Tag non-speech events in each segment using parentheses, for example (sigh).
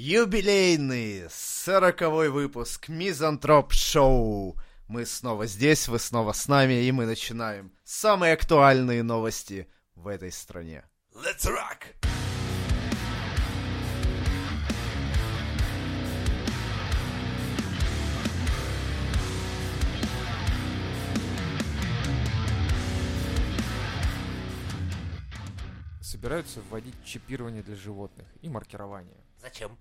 Юбилейный сороковой выпуск Мизантроп Шоу. Мы снова здесь, вы снова с нами, и мы начинаем самые актуальные новости в этой стране. Let's rock! собираются вводить чипирование для животных и маркирование. Зачем?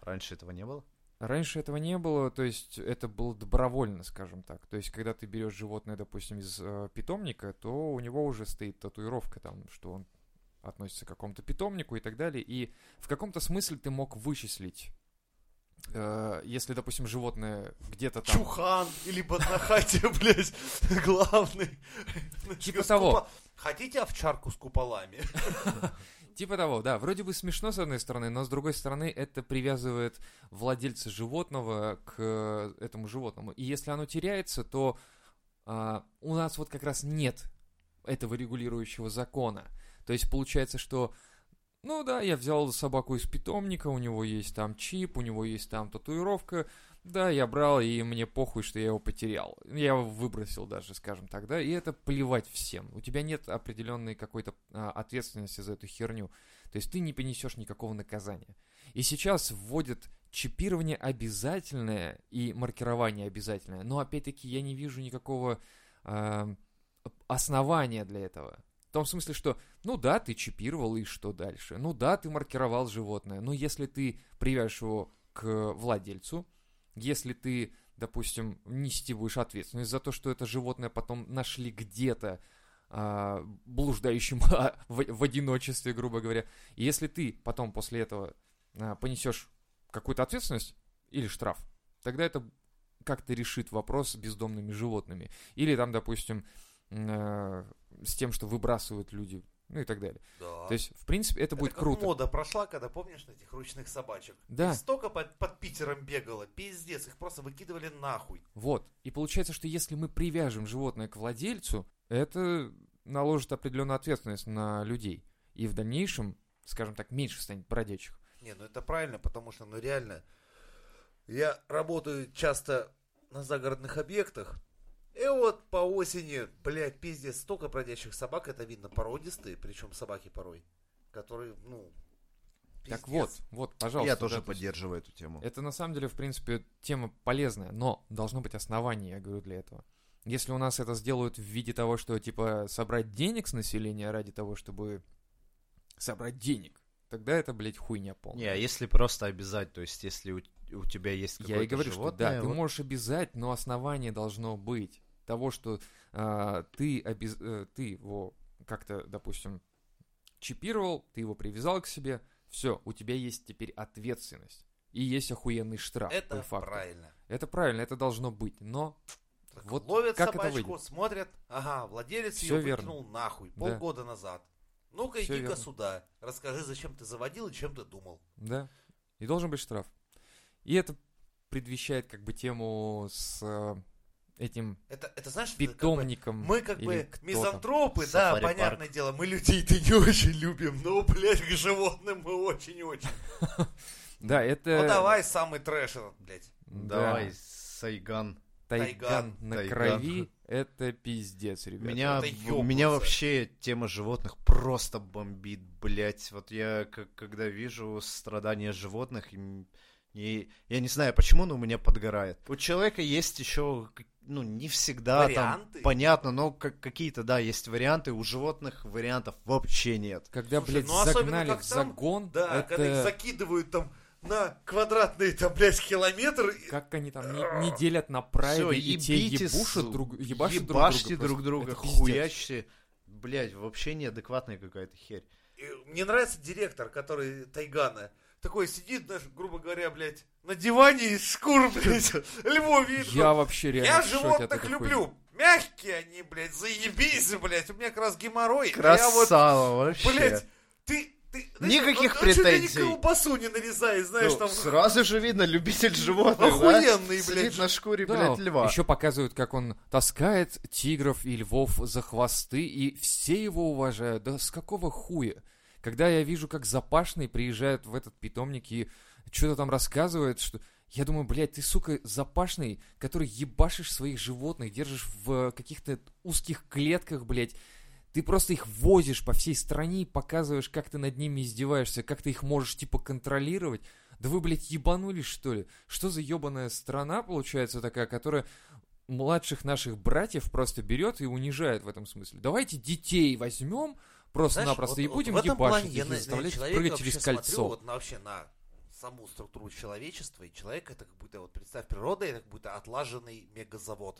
Раньше этого не было? Раньше этого не было, то есть это было добровольно, скажем так. То есть когда ты берешь животное, допустим, из э, питомника, то у него уже стоит татуировка там, что он относится к какому-то питомнику и так далее. И в каком-то смысле ты мог вычислить, э, если, допустим, животное где-то там... Чухан или Баднахати, (laughs) блядь, главный. Типа того. Хотите овчарку с куполами? (laughs) Типа того, да. Вроде бы смешно с одной стороны, но с другой стороны это привязывает владельца животного к э, этому животному. И если оно теряется, то а, у нас вот как раз нет этого регулирующего закона. То есть получается, что ну да, я взял собаку из питомника, у него есть там чип, у него есть там татуировка. Да, я брал, и мне похуй, что я его потерял. Я его выбросил даже, скажем так, да, и это плевать всем. У тебя нет определенной какой-то а, ответственности за эту херню. То есть ты не понесешь никакого наказания. И сейчас вводят чипирование обязательное и маркирование обязательное. Но опять-таки я не вижу никакого а, основания для этого. В том смысле, что, ну да, ты чипировал, и что дальше? Ну да, ты маркировал животное. Но если ты привяжешь его к владельцу, если ты, допустим, нести будешь ответственность за то, что это животное потом нашли где-то а, блуждающим (laughs) в, в одиночестве, грубо говоря, и если ты потом после этого а, понесешь какую-то ответственность или штраф, тогда это как-то решит вопрос с бездомными животными. Или там, допустим, э, с тем, что выбрасывают люди, ну и так далее. Да. То есть, в принципе, это, будет как круто. мода прошла, когда, помнишь, этих ручных собачек? Да. Их столько под, под Питером бегало, пиздец, их просто выкидывали нахуй. Вот. И получается, что если мы привяжем животное к владельцу, это наложит определенную ответственность на людей. И в дальнейшем, скажем так, меньше станет бродячих. Не, ну это правильно, потому что, ну реально, я работаю часто на загородных объектах, и вот по осени, блядь, пиздец, столько бродячих собак, это видно породистые, причем собаки порой, которые, ну, Так пиздец. вот, вот, пожалуйста. Я да, тоже то есть поддерживаю эту тему. Это на самом деле, в принципе, тема полезная, но должно быть основание, я говорю, для этого. Если у нас это сделают в виде того, что, типа, собрать денег с населения ради того, чтобы собрать денег, тогда это, блядь, хуйня полная. Не, а если просто обязать, то есть если у, тебя есть какое-то Я и говорю, что животное, да, ты вот- можешь обязать, но основание должно быть того, что а, ты, обез- э, ты его как-то, допустим, чипировал, ты его привязал к себе, все, у тебя есть теперь ответственность. И есть охуенный штраф. Это по факту. правильно. Это правильно, это должно быть, но Так Вот ловят как это собачку, выйдет? смотрят, ага, владелец Всё ее верно. выкинул нахуй Да. полгода назад. Ну-ка иди-ка сюда, расскажи, зачем ты заводил и чем ты думал. да, и должен быть штраф. И это предвещает как бы тему с э, этим Это, это знаешь, это как бы- питомником. мы как бы мизантропы, да, Сафари-парк. понятное дело, мы людей-то не очень любим, но, блядь, к животным мы очень-очень. (laughs) Да, это... Ну давай самый трэш этот, блядь. Да. Давай, Сайган. Тайган Тайган. на крови — это пиздец, ребята. Меня, ёбнуться. меня вообще тема животных просто бомбит, блять. Вот я, как, когда вижу страдания животных, и, я не знаю почему, но у меня подгорает. У человека есть еще, ну, не всегда Варианты? там понятно, но как, какие-то, да, есть варианты. У животных вариантов вообще нет. Когда, Слушай, блядь, ну особенно загнали как в там, загон, Да, это... когда их закидывают там на квадратный, там, блядь, километр. Как они там не, не делят на Всё, и те ебушат с- друг, ебашут друг ебашьте друга. друг друга, просто. Это пиздец. хуячьте. Блять, вообще неадекватная какая-то херь. и Мне нравится директор, который Тайгана. Такой сидит, знаешь, грубо говоря, блядь, на диване из шкур, блядь, (laughs) львов видно. Я вообще реально Я животных люблю. Мягкие они, блядь, заебись, блядь. У меня как раз геморрой. а я вот, Красава вообще. блядь, ты... ты знаешь, Никаких он- он чуть ли претензий. не колбасу не нарезай, знаешь, Ну, там... Сразу же видно, любитель животных, Охуенный, да? блядь. Сидит на шкуре, Да, блядь, льва. Еще показывают, как он таскает тигров и львов за хвосты, и все его уважают. Да с какого хуя? Когда я вижу, как запашный приезжает в этот питомник и что-то там рассказывает, что... Я думаю, блядь, ты, сука, запашный, который ебашишь своих животных, держишь в каких-то узких клетках, блядь, ты просто их возишь по всей стране и показываешь, как ты над ними издеваешься, как ты их можешь, типа, контролировать. Да вы, блядь, ебанулись, что ли? Что за ебаная страна, получается, такая, которая младших наших братьев просто берет и унижает в этом смысле? Давайте детей возьмем просто-напросто Знаешь, и вот- будем в этом плане ебашить я на- на заставлять человека прыгать через смотрю кольцо. вот на- вообще на саму структуру человечества, и человек это как будто, вот представь, природа это как будто отлаженный мегазавод,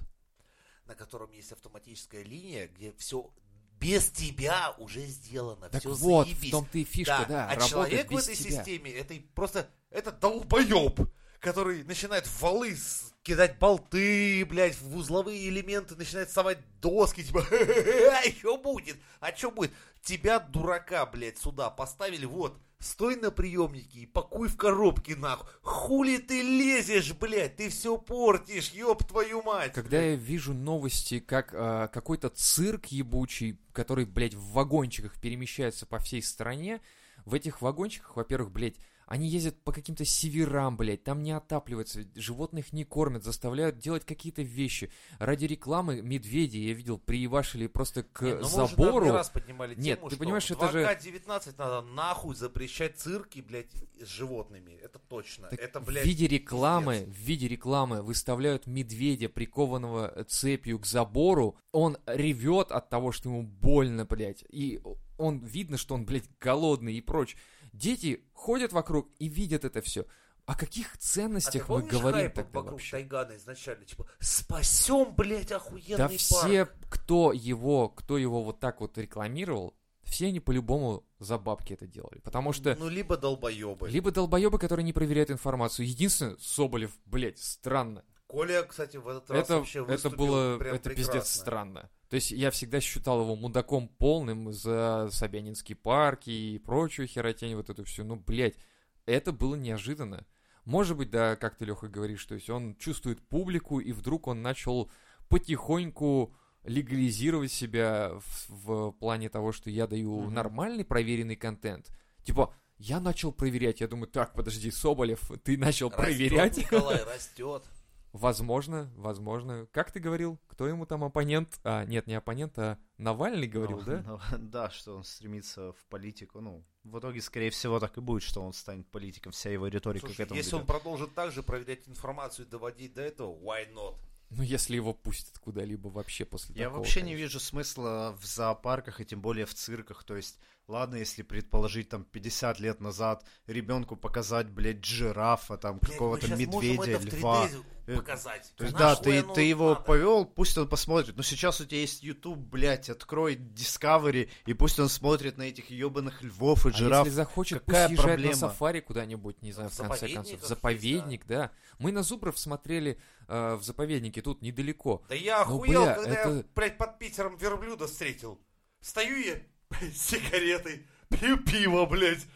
на котором есть автоматическая линия, где все без тебя уже сделано, Так все вот, заебись. в том-то и фишка, да, а работает человек в этой тебя. системе, это просто, это долбоеб, который начинает в валы кидать болты, блядь, в узловые элементы, начинает совать доски, типа, (laughs) что будет? А что будет? Тебя, дурака, блядь, сюда поставили, вот, стой на приемнике и пакуй в коробке, нахуй. Хули ты лезешь, блядь, ты все портишь, ёб твою мать. Когда я вижу новости, как а, какой-то цирк ебучий, который, блядь, в вагончиках перемещается по всей стране, в этих вагончиках, во-первых, блядь, они ездят по каким-то северам, блядь, там не отапливается, животных не кормят, заставляют делать какие-то вещи. Ради рекламы медведи, я видел, приебашили просто к Не, ну мы забору. не раз поднимали Нет, тему, ты что понимаешь, в это же- 2К19 надо нахуй запрещать цирки, блядь, с животными. Это точно. Так это, в блядь, виде рекламы, пиздец. в виде рекламы выставляют медведя, прикованного цепью к забору. Он ревет от того, что ему больно, блядь. И он видно, что он, блядь, голодный и прочь. Дети ходят вокруг и видят это все. О каких А ценностях мы помнишь говорим тогда вокруг вообще? Тайгана изначально? Типа, спасем, блядь, охуенный Да парк. все, кто его, кто его вот так вот рекламировал, все они по-любому за бабки это делали. Потому что Ну, либо долбоебы. либо долбоебы, которые не проверяют информацию. Единственное, Соболев, блядь, странно. Коля, кстати, в этот раз это, вообще это было, прям это пиздец странно. То есть я всегда считал его мудаком полным за Собянинские парки и прочую херотень, вот эту всю. Ну, блядь, это было неожиданно. Может быть, да, как ты, Леха, говоришь, то есть он чувствует публику, и вдруг он начал потихоньку легализировать себя в, в плане того, что я даю Мгм. нормальный проверенный контент. Типа, я начал проверять, я думаю, так, подожди, Соболев, ты начал Растет, проверять? Николай, (laughs) растет. Возможно, возможно. Как ты говорил? Кто ему там оппонент? А, нет, не оппонент, а Навальный говорил, Ну, да? (laughs) ну, да, что он стремится в политику. Ну, в итоге, скорее всего, так и будет, что он станет политиком. Вся его риторика Слушай, к этому если он ведет. продолжит так же проверять информацию и доводить до этого, why not? Ну, если его пустят куда-либо вообще после Я такого. вообще не конечно. вижу смысла в зоопарках и тем более в цирках. То есть, ладно, если предположить там 50 лет назад ребенку показать, блядь, жирафа, там какого-то медведя, в льва. 3D Э, показать. То есть, да, ты, ты его надо? повел, пусть он посмотрит. Но сейчас у тебя есть YouTube, блядь, открой Discovery, и пусть он смотрит на этих ебаных львов и А жираф. если захочет, какая пусть проблема? на сафари куда-нибудь, не знаю, в конце заповедниках концов. Заповедник, да. Мы на Зубров смотрели э, в заповеднике, тут недалеко. Да я Ну, охуел, бля, когда я, это- блядь, под Питером верблюда встретил. Стою я блядь, с сигаретой, пью пиво, блядь.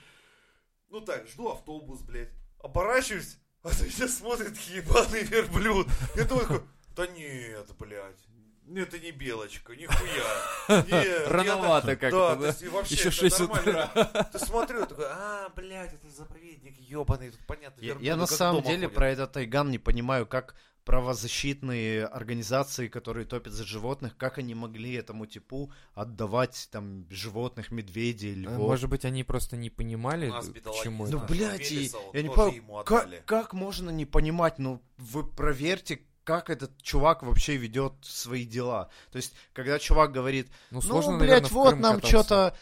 Ну так, жду автобус, блядь. Оборачиваюсь, а на меня смотрит ебаный верблюд. Я думаю, такой, да нет, блядь. ну Это не белочка, нихуя. (laughs) Нет, Рановато я как-то, да? да? то есть и вообще Еще это шесть нормально. Ты смотрю, я такой, а, блядь, это заповедник ебаный, тут понятно, Я, я на самом деле ходят. про этот Тайган не понимаю, как правозащитные организации, которые топят за животных, как они могли этому типу отдавать там животных, медведей, Э, львов. Может быть, они просто не понимали, У нас, к бедолаги, чему Ну, это. нашего блядь, и- я не понимаю, отдали. как, как можно не понимать, ну, вы проверьте, как этот чувак вообще ведет свои дела. То есть, когда чувак говорит, Ну, ну, сложно, блядь, наверное, вот нам что-то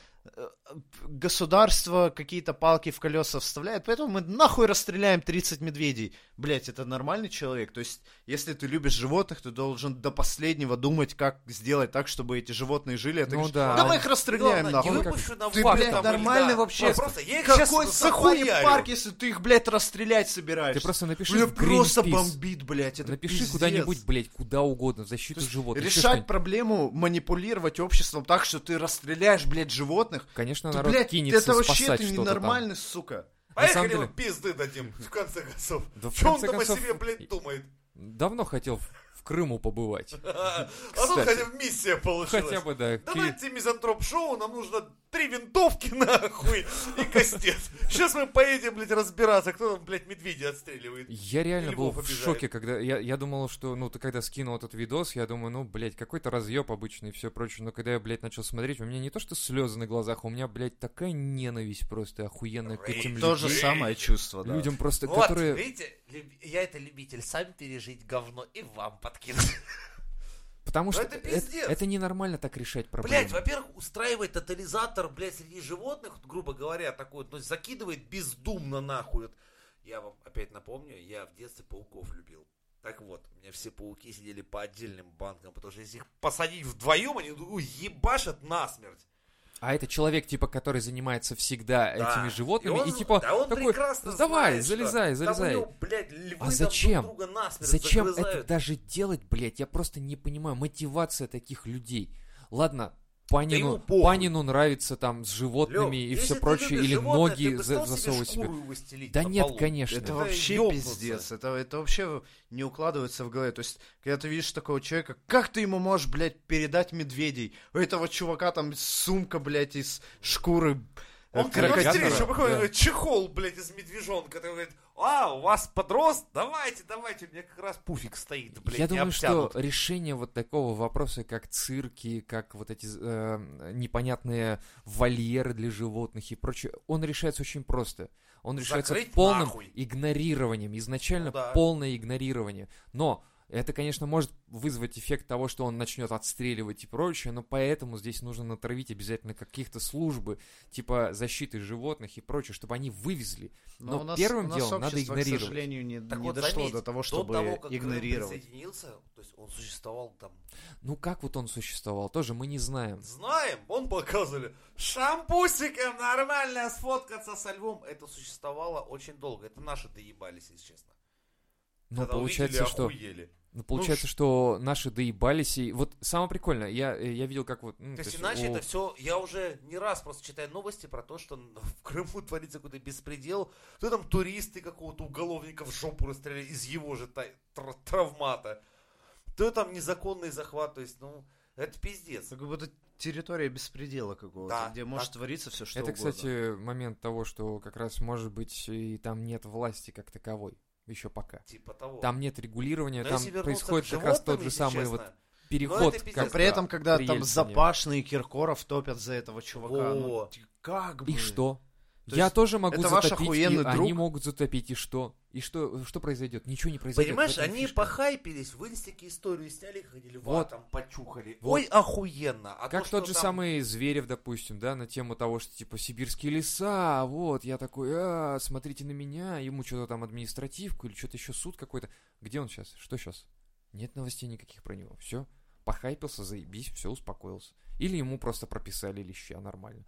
государство какие-то палки в колеса вставляет, поэтому мы нахуй расстреляем 30 медведей. Блять, это нормальный человек. То есть, если ты любишь животных, ты должен до последнего думать, как сделать так, чтобы эти животные жили. А ты Ну говоришь, да. да мы их расстреляем Главное, нахуй. не как- выпущу на Ты, блядь, там нормальный льда. вообще? Ну, просто я их Какой захуярю. парк, если ты их, блядь, расстрелять собираешься? Ты просто напиши Меня просто бомбит, блядь, это Напиши пиздец. куда-нибудь, блядь, куда угодно, в защиту есть животных. решать проблему, манипулировать обществом так, что ты расстреляешь, блядь, животных. Конечно, Да, народ блядь, кинется это вообще спасать что-то там. ненормальный, сука. Поехали деле- мы пизды дадим, в конце концов. Да в Что он там о себе, блядь, думает? Давно хотел в- Крыму побывать. (laughs) А тут хотя бы миссия получилась. Хотя бы, да. Давайте мизантроп-шоу, нам нужно три винтовки (laughs) нахуй и кастет. Сейчас мы поедем, блядь, разбираться, кто там, блядь, медведя отстреливает. Я реально был в шоке, когда я, я думал, что, ну, ты когда скинул этот видос, я думаю, ну, блядь, какой-то разъеб обычный и все прочее. Но когда я, блядь, начал смотреть, у меня не то что слезы на глазах, у меня, блядь, такая ненависть просто охуенная к этим То же людям. самое чувство, да. Людям просто, Вот, которые... видите, люб- я это любитель, сам пережить говно и вам подкинуть. Потому Ну что это это, пиздец. это ненормально так решать проблемы. Блять, во-первых, устраивает тотализатор, блядь, среди животных, вот, грубо говоря, такой, ну, закидывает бездумно нахуй. Я вам опять напомню, я в детстве пауков любил. Так вот, у меня все пауки сидели по отдельным банкам, потому что если их посадить вдвоем, они ебашат насмерть. А это человек, типа, который занимается всегда Да. этими животными, И он- и, типа, да он такой, прекрасно давай, знает, залезай, залезай. него, блядь, А зачем? друг Зачем это загрызают. даже делать, блядь? Я просто не понимаю. Мотивация таких людей. Ладно, Панину. Панину нравится там с животными Лёв, и все прочее, или животное, ноги за- засовывать себе себе. Да нет, полу? конечно. Это Это вообще ёбнуться. пиздец. Это, это вообще не укладывается в голове. То есть, когда ты видишь такого человека, как ты ему можешь, блядь, передать медведей? У этого чувака там сумка, блядь, из шкуры э, Он демонстрирует, что да. чехол, блядь, из медвежонка. Ты говорит, а, у вас подрост? Давайте, давайте, у меня как раз пуфик стоит, блядь, Я думаю, что обтянут». решение вот такого вопроса, как цирки, как вот эти э, непонятные вольеры для животных и прочее, он решается очень просто. Он решается Закрыть полным нахуй. игнорированием, изначально Ну да. полное игнорирование. Но это, конечно, может вызвать эффект того, что он начнет отстреливать и прочее, но поэтому здесь нужно натравить обязательно каких-то службы, типа защиты животных и прочее, чтобы они вывезли. Но, у нас- первым у нас делом надо игнорировать. к сожалению, не, Так не вот, дошло заметь, до того, до чтобы того, как игнорировать. присоединился, то есть он существовал там. Ну как вот он существовал, тоже мы не знаем. Знаем, он показывали. Шампусиком нормально сфоткаться со львом. Это существовало очень долго. Это наши доебались, если честно. Но Когда получается, увидели, что... охуели. Ну, получается, что наши доебались, и вот самое прикольное, я, я видел, как вот... ну, То есть есть иначе у- это все, я уже не раз просто читаю новости про то, что в Крыму творится какой-то беспредел. То там туристы какого-то уголовника в жопу расстреляли из его же та- тр- травмата. То там незаконный захват, то есть, ну, это пиздец. Как будто территория беспредела какого-то, Да, где может так. твориться все что Это, угодно. кстати, момент того, что как раз, может быть, и там нет власти как таковой, еще пока. Типа того. Там нет регулирования, Но там происходит как раз тот же самый честно, вот переход, это как при этом, когда при там Ельцине. Запашный и Киркоров топят за этого чувака, ну, как бы... И что? То Я тоже могу это ваш затопить, и охуенный они друг? могут затопить, и что? И что, что произойдет? Ничего не произойдет. Понимаешь, они фишка. похайпились, в инстике историю сняли, ходили, вот, там почухали. Вот. Ой, охуенно. А Как то, тот же там- самый Зверев, допустим, да, на тему того, что типа сибирские леса, вот, я такой, а, смотрите на меня, ему что-то там административку или что-то еще суд какой-то. Где он сейчас? Что сейчас? Нет новостей никаких про него. Все, похайпился, заебись, все, успокоился. Или ему просто прописали леща нормально.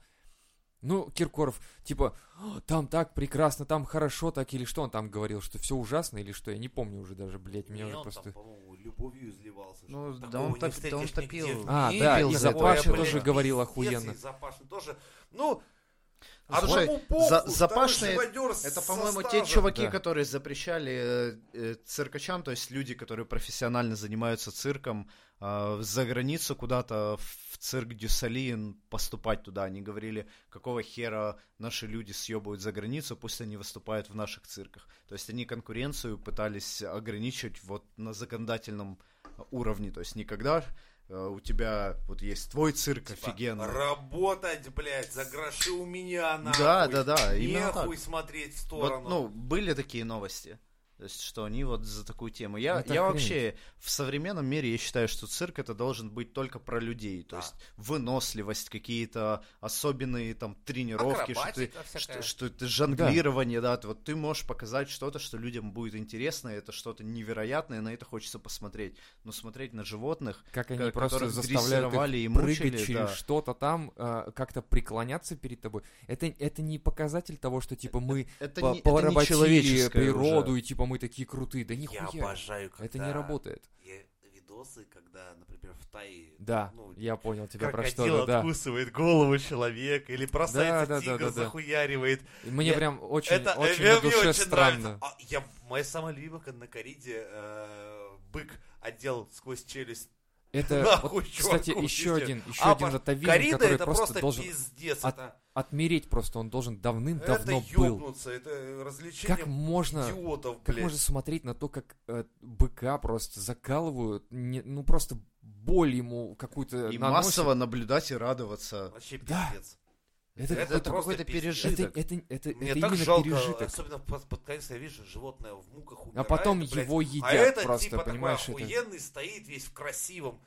Ну, Киркоров, типа, «А, там так прекрасно, там хорошо так, или что он там говорил, что все ужасно, или что, я не помню уже даже, блядь, меня Не, уже он просто... там, по-моему, любовью изливался. Ну, что да он не топ- да он топил. А, мире, да, и такое, Запашин блядь, тоже говорил охуенно. и Запашин тоже. Ну, Ну, слушай, похуй, За- Запашные- Это, по-моему, те чуваки, Да. которые запрещали э, э, циркачам, то есть люди, которые профессионально занимаются цирком, э, за границу куда-то в цирк Дюсалин поступать туда. Они говорили, какого хера наши люди съебывают за границу, пусть они выступают в наших цирках. То есть они конкуренцию пытались ограничить вот на законодательном уровне. То есть никогда э, у тебя вот есть твой цирк Типа, офигенный. Работать, блядь, за гроши у меня, нахуй. Да, да, да, Нехуй так. смотреть в Вот, сторону. ну, были такие новости. То есть, что они вот за такую тему. Я, Это я охренеть. вообще в современном мире я считаю, что цирк это должен быть только про людей. То Да. есть выносливость, какие-то особенные там тренировки, что, ты, всякая. что, что это жонглирование, да. ты- вот ты можешь показать что-то, что людям будет интересно, это что-то невероятное, на это хочется посмотреть. Но смотреть на животных, Как они ко- просто дрессировали и прыгать мучили, через да. что-то там, а, как-то преклоняться перед тобой. Это, это не показатель того, что типа мы это по- не, это не природу уже. и типа мы такие крутые. Да Я нихуя. обожаю, когда... Это не работает. Я видосы, когда, например, в Тае... Да, ну, я понял тебя про что. Да. откусывает голову человека или бросается Да, да, тигр, да, да. захуяривает. И Мне Я- прям очень, это очень э, на душе очень странно. нравится. А, я, моя самая любимая, когда на кориде э, бык одел сквозь челюсть. Это, (laughs) Нахуй, вот, кстати, еще пиздец. один, еще А один ротовик, Корида который это просто, просто должен пиздец. от- это, отмереть просто, он должен давным-давно это был. ёбнуться, это развлечение Как можно, идиотов, как блядь. можно смотреть на то, как э, быка просто закалывают, не- ну просто боль ему какую-то И наносят. массово наблюдать и радоваться. Вообще Да. Это, Это какой-то- какой-то пережиток. это, это, это, Мне это так именно жалко, пережиток. особенно под, под конец я вижу животное в муках А умирает, потом блядь. его А едят этот просто, типа понимаешь? такой это- охуенный стоит весь в красивом.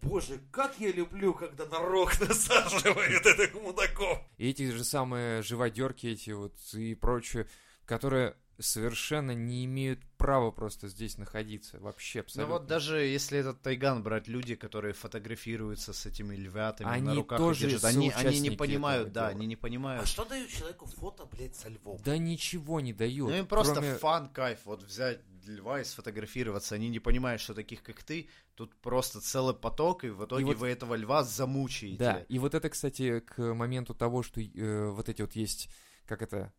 Боже, как я люблю, когда на рог (laughs) насаживает этих мудаков. И эти же самые живодерки эти вот и прочее, которые совершенно не имеют права просто здесь находиться. Вообще Ну абсолютно. вот даже если этот тайган брать, люди, которые фотографируются с этими львятами на Они руках тоже и держат, они, они не понимают, этого да, дела. они не А понимают. что дают человеку фото, блядь, со львом? Да ничего не дают. Ну им просто кроме- фан, кайф, вот взять льва и сфотографироваться. Они не понимают, что таких, как ты, тут просто целый поток, и в итоге вот- вы этого льва замучаете. Да, и вот это, кстати, к моменту того, что э, вот эти вот есть, как это,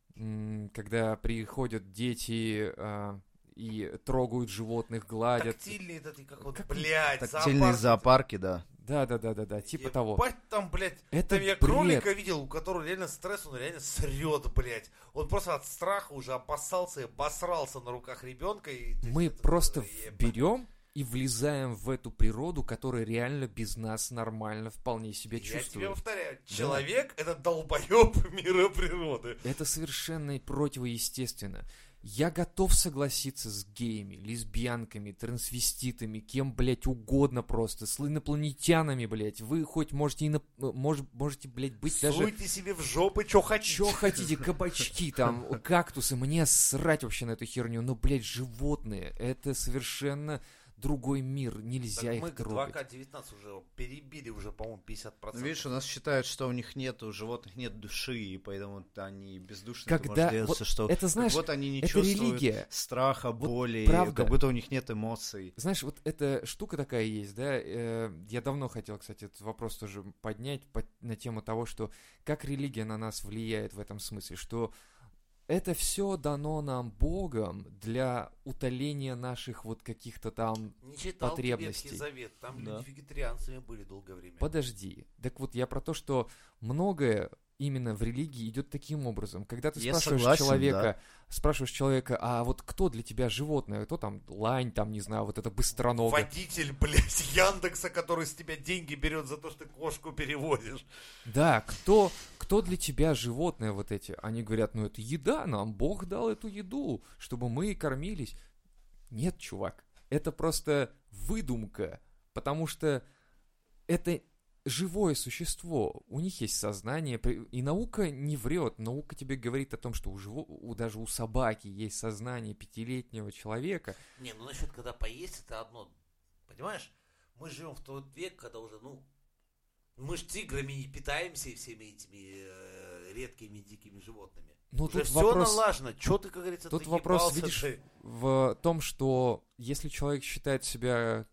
когда приходят дети а, и трогают животных, гладят. Тактильный этот, как вот, Как- блядь, Тактильные зоопарки, да. Да, да, да, да, да, типа того. Ебать там, блядь, Это там я бред. кролика видел, у которого реально стресс, он реально срет, блядь. Он просто от страха уже опасался и обосрался на руках ребенка. И, Мы это- просто ебать. берем и влезаем в эту природу, которая реально без нас нормально вполне себя Я тебе чувствует. повторяю, человек это долбоеб (laughs) мира природы. Это совершенно противоестественно. Я готов согласиться с геями, лесбиянками, трансвеститами, кем, блядь, угодно просто, с инопланетянами, блядь. Вы хоть можете, иноп... мож... можете блядь, быть даже... Суйте себе в жопы, что хотите. Что хотите, кабачки там, (laughs) кактусы, мне срать вообще на эту херню, но, блядь, животные, это совершенно другой мир, нельзя Так их мы трогать. 2К19 уже перебили уже, по-моему, 50%. Ну, видишь, у нас считают, что у них нет, у животных нет души, и поэтому они бездушные, Когда- ты можешь делать вот что... это, знаешь, вот они не это чувствуют религия. страха, боли, и правда. как будто у них нет эмоций. Знаешь, вот эта штука такая есть, да, э, я давно хотел, кстати, этот вопрос тоже поднять по- на тему того, что как религия на нас влияет в этом смысле, что это все дано нам Богом для утоления наших вот каких-то там... Не читал потребностей. Ветхий Завет, там Да. люди вегетарианцами были долгое время. Подожди. Так вот, я про то, что многое именно в религии идет таким образом. Когда ты Я спрашиваешь согласен, человека, спрашиваешь человека, а вот кто для тебя животное, кто там лань, там, не знаю, вот это быстроногое. Водитель, блядь, (laughs) Яндекса, который с тебя деньги берет за то, что ты кошку переводишь. Да, кто, кто для тебя животное вот эти? Они говорят, ну это еда, нам Бог дал эту еду, чтобы мы кормились. Нет, чувак, это просто выдумка, потому что это живое существо, у них есть сознание, и наука не врет, наука тебе говорит о том, что у, живо- у- даже у собаки есть сознание пятилетнего человека. Не, ну насчет когда поесть, это одно. Понимаешь? Мы живем в тот век, когда уже, ну, мы ж тиgrами не питаемся и всеми этими э, редкими дикими животными. Ну, уже тут все вопрос... налажено. Че ты, как говорится, Тут вопрос, видишь, ты? в том, что если человек считает себя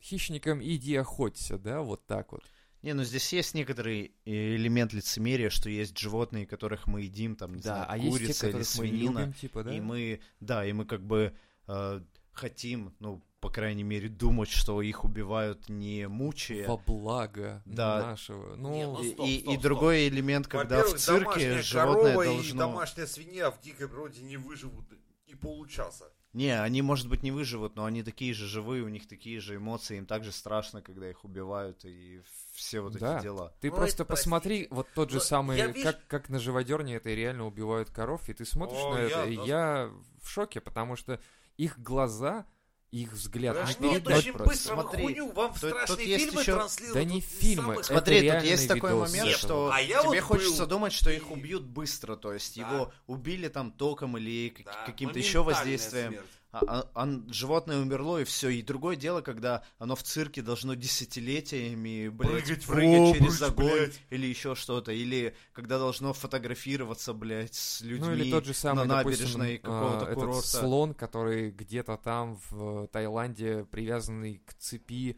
хищником, иди охоться, да, вот так вот. Не, ну здесь есть некоторый э, элемент лицемерия, что есть животные, которых мы едим, там, не Да, знаю, а есть те, курица или которых мы свинина. любим, типа, да? И мы, да, и мы как бы э, хотим, ну, по крайней мере, думать, что их убивают не мучая. Во благо Да. нашего. Ну, Не, ну, И, стоп, и- стоп, и стоп. другой элемент, когда в цирке домашняя животное корова и должно... домашняя свинья в дикой природе не выживут и получаса. Не, они, может быть, не выживут, но они такие же живые, у них такие же эмоции, им также страшно, когда их убивают, и все вот Да. эти дела. ты Ну, просто это, посмотри, вот тот же Но самый, я вижу- как, как на живодерне это и реально убивают коров, и ты смотришь О, на это, я- и да. я в шоке, потому что их глаза, их взгляд, нет, передать очень просто. быстро Смотри, хуйню, вам тут- тут страшные есть фильмы еще- транслируют. Да не фильмы, самых- это Смотри, тут есть такой видос момент, Нет, что а я тебе вот хочется был думать, что их убьют быстро, то есть Да. его убили там током или Да, каким-то еще воздействием. смерть. А, а- животное умерло и все. И другое дело, когда оно в цирке должно десятилетиями блядь, Прыгать прыгать обруч, через огонь блядь. или еще что-то, или когда должно фотографироваться, блядь, с людьми Ну или тот же самый, на допустим, набережной а, какого-то этот курорта. слон, который где-то там в Таиланде привязанный к цепи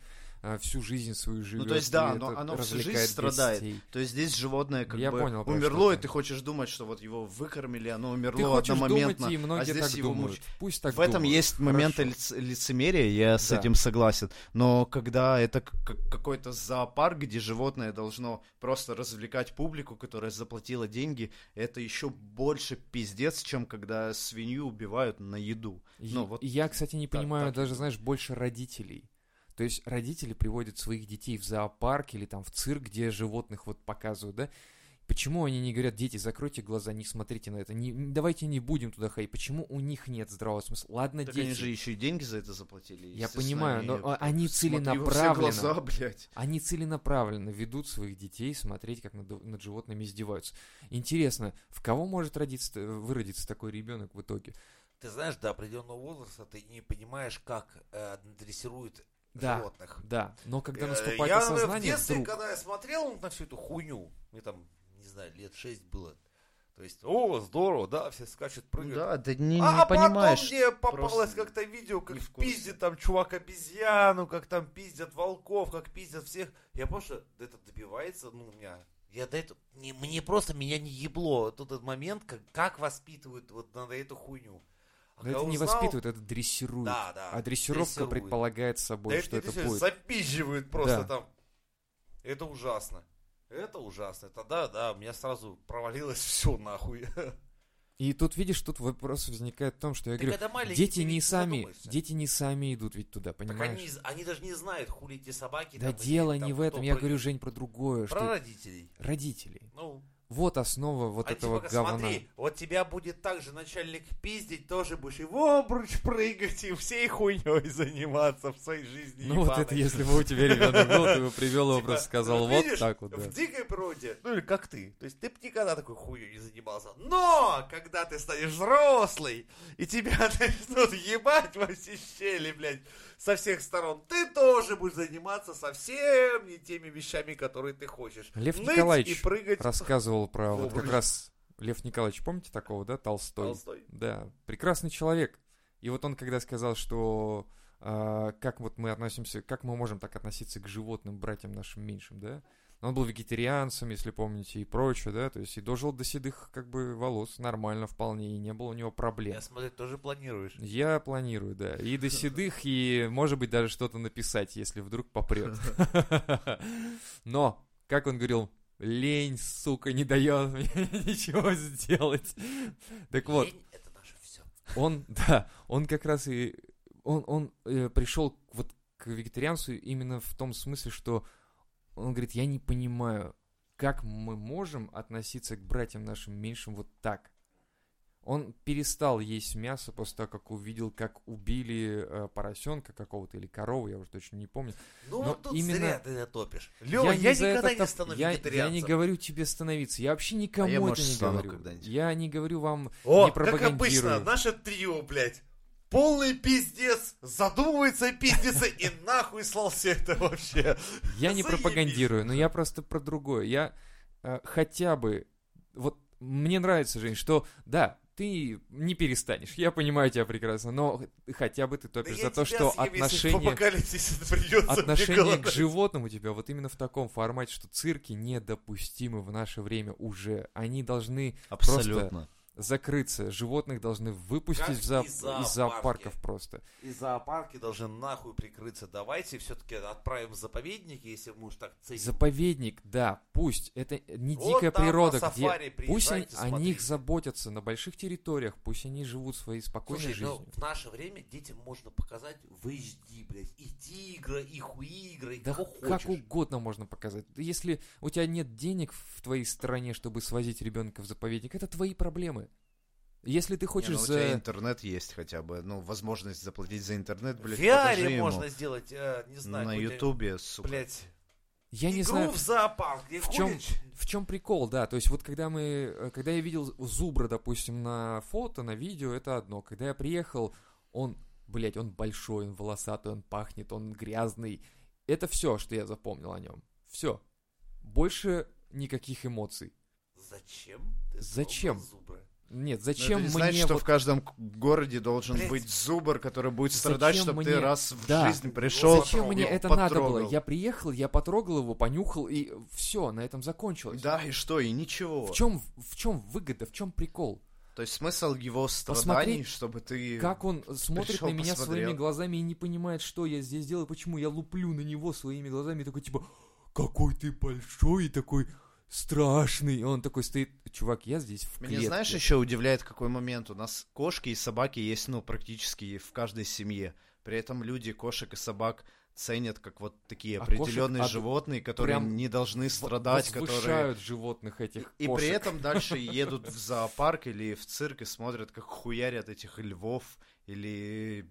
всю жизнь свою живет. Ну, то есть, да, оно, оно всю жизнь страдает. гостей. То есть здесь животное как Я бы понял, умерло, и ты. хочешь думать, что вот его выкормили, оно умерло Ты одномоментно. думать, и многие а здесь так его думают. мучают. Пусть так в этом думают. есть момент Хорошо. лиц- лицемерия, я с Да. этим согласен. Но когда это какой-то зоопарк, где животное должно просто развлекать публику, которая заплатила деньги, это еще больше пиздец, чем когда свинью убивают на еду. И- Ну, вот я, кстати, не так- понимаю так даже, знаешь, больше родителей. То есть родители приводят своих детей в зоопарк или там в цирк, где животных вот показывают, да? Почему они не говорят, дети, закройте глаза, не смотрите на это, не, давайте не будем туда ходить. Почему у них нет здравого смысла? Ладно, Так дети, они же еще и деньги за это заплатили. Я понимаю, но, они целенаправленно- глаза, блядь. они целенаправленно ведут своих детей смотреть, как над, над животными издеваются. Интересно, в кого может родиться, выродиться такой ребенок в итоге? Ты знаешь, до определенного возраста ты не понимаешь, как э, дрессируют Да. животных. Да, но когда Э, наступает я осознание, в детстве, вдруг... когда я смотрел на всю эту хуйню, мне там, не знаю, лет шесть было. То есть, о, здорово, да, все скачут, прыгают. Да, да не, а, не а понимаешь. потом мне попалось как-то видео, как пиздит там чувак обезьяну, как там пиздят волков, как пиздят всех. Я помню, что это добивается, ну, у меня... Я до этого... Не, мне просто меня не ебло тот этот момент, как, как воспитывают вот на эту хуйню. Но это когда не узнал- воспитывают, это дрессируют. Да, да. а дрессировка дрессируют. предполагает собой, Да что это всё будет. запизживают просто Да. там. Это ужасно. Это ужасно. Тогда, да, у меня сразу провалилось (laughs) все нахуй. И тут, видишь, тут вопрос возникает в том, что я Так говорю, это дети не сами, задумаешься. дети не сами идут ведь туда, Так понимаешь? они, они даже не знают, хули эти собаки. Да там, дело там не в этом, я прыгает. говорю, Жень, про другое, Про что родителей. родителей. Ну, Вот основа вот а этого типа, говна. смотри, вот тебя будет также начальник пиздить, тоже будешь и в обруч прыгать, и всей хуйней заниматься в своей жизни. Ну вот это, если бы у тебя ребенок был, ты бы привел его, Типа, сказал, ну, вот так вот. В дикой природе, ну или как ты, то есть ты бы никогда такой хуйней не занимался. Но, когда ты станешь взрослый, и тебя начнут ебать во все щели, блядь, со всех сторон, ты тоже будешь заниматься совсем не теми вещами, которые ты хочешь. Лев Ныть Николаевич прыгать. Рассказывал про вот как раз Лев Николаевич, помните такого, да, Толстой? Толстой. Да, прекрасный человек. И вот он когда сказал, что а, как вот мы относимся, как мы можем так относиться к животным, братьям нашим меньшим, да? Он был вегетарианцем, если помните, и прочее, да, то есть и дожил до седых как бы волос нормально вполне, и не было у него проблем. Я смотрю, тоже планируешь. Я планирую, да. И до седых, и, может быть, даже что-то написать, если вдруг попрет. (laughs) Но, как он говорил, лень, сука, не дает мне (laughs) ничего сделать. Так вот, Лень — это наше все. он, да, он как раз и... Он, он э, пришел вот к вегетарианству именно в том смысле, что он говорит, я не понимаю, как мы можем относиться к братьям нашим меньшим вот так. Он перестал есть мясо после того, как увидел, как убили э, поросенка какого-то или корову, я уже точно не помню. Ну, Но вот тут именно- зря ты это топишь. Лёва, я, за никогда это не стану я, я не говорю тебе становиться. Я вообще никому А я, это может, не говорю. Я не говорю вам О, не как обычно, пропагандирую. наше трио, блядь. Полный пиздец, задумывается пиздец и нахуй слал все это вообще. Я не пропагандирую, но я просто про другое. Я э, хотя бы... Вот мне нравится, Жень, что да, ты не перестанешь. Я понимаю тебя прекрасно, но хотя бы ты Да топишь я за то, что съем, отношение... Отношение к животным у тебя вот именно в таком формате, что цирки недопустимы в наше время уже. Они должны Абсолютно. Закрыться. Животных должны выпустить Как в и из зоопарки. зоопарков просто. И зоопарки должны нахуй прикрыться. Давайте все-таки отправим в заповедники, если мы уж так ценим. Заповедник, да, пусть. Это не Вот дикая природа, где Пусть они, о них заботятся на больших территориях, пусть они живут своей спокойной Слушай, ну, жизнью. в наше время детям можно показать в HD, блядь, и тигра, и хуигра, и Да кого как хочешь. угодно можно показать. Если у тебя нет денег в твоей стране, чтобы свозить ребенка в заповедник, это твои проблемы. Если ты Не, хочешь ну, у за... тебя интернет есть хотя бы, ну, возможность заплатить за интернет, В блядь, VR покажи ему. можно сделать, э, не знаю, на ютубе, сука. блядь, Я не игру знаю, в зоопарк, где в ходишь. в чем прикол, да. То есть вот когда мы, э, когда я видел зубра, допустим, на фото, на видео, это одно. Когда я приехал, он, блядь, он большой, он волосатый, он пахнет, он грязный. Это все, что я запомнил о нем. Все. Больше никаких эмоций. Зачем? ты Зачем? зубра? Нет, Но зачем это не мне значит, что вот- в каждом городе должен Блядь. быть зубр, который будет Зачем страдать, чтобы мне- ты раз в Да. жизнь пришел. Зачем мне это надо было? потрогал. Я приехал, я потрогал его, понюхал, и все, на этом закончилось. Да, и что, и ничего. В чем, в чем выгода, в чем прикол? То есть смысл его страданий, Посмотри, чтобы ты... Как он смотрит пришел, на меня посмотрел. своими глазами и не понимает, что я здесь делаю, почему я луплю на него своими глазами, и такой типа, какой ты большой и такой страшный. И он такой стоит, чувак, я здесь в Меня клетке. знаешь, еще удивляет какой момент. У нас кошки и собаки есть, ну, практически в каждой семье. При этом люди кошек и собак ценят как вот такие А кошек определенные од- животные, которые прям не должны страдать, которые... животных этих И кошек. при этом дальше (laughs) едут в зоопарк или в цирк и смотрят, как хуярят этих львов или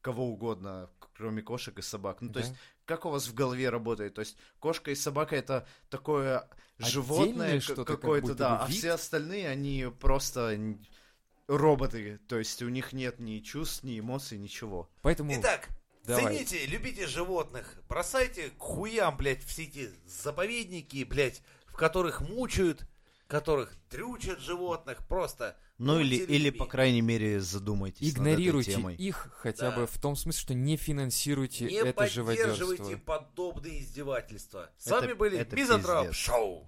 кого угодно, кроме кошек и собак. Ну, то Да. есть, как у вас в голове работает? То есть, кошка и собака это такое Отдельное животное что-то, как какое-то, будто да, бы а вид? все остальные, они просто роботы. То есть, у них нет ни чувств, ни эмоций, ничего. Поэтому Итак, давай. цените, любите животных, бросайте к хуям, блядь, все эти заповедники, блядь, в которых мучают, которых трючат животных, просто Ну, или, или, по крайней мере, задумайтесь игнорируйте над этой темой. их хотя Да. бы в том смысле, что не финансируйте Не это поддерживайте живодерство. подобные издевательства. С Это- вами были это Мизантроп пиздец. Шоу.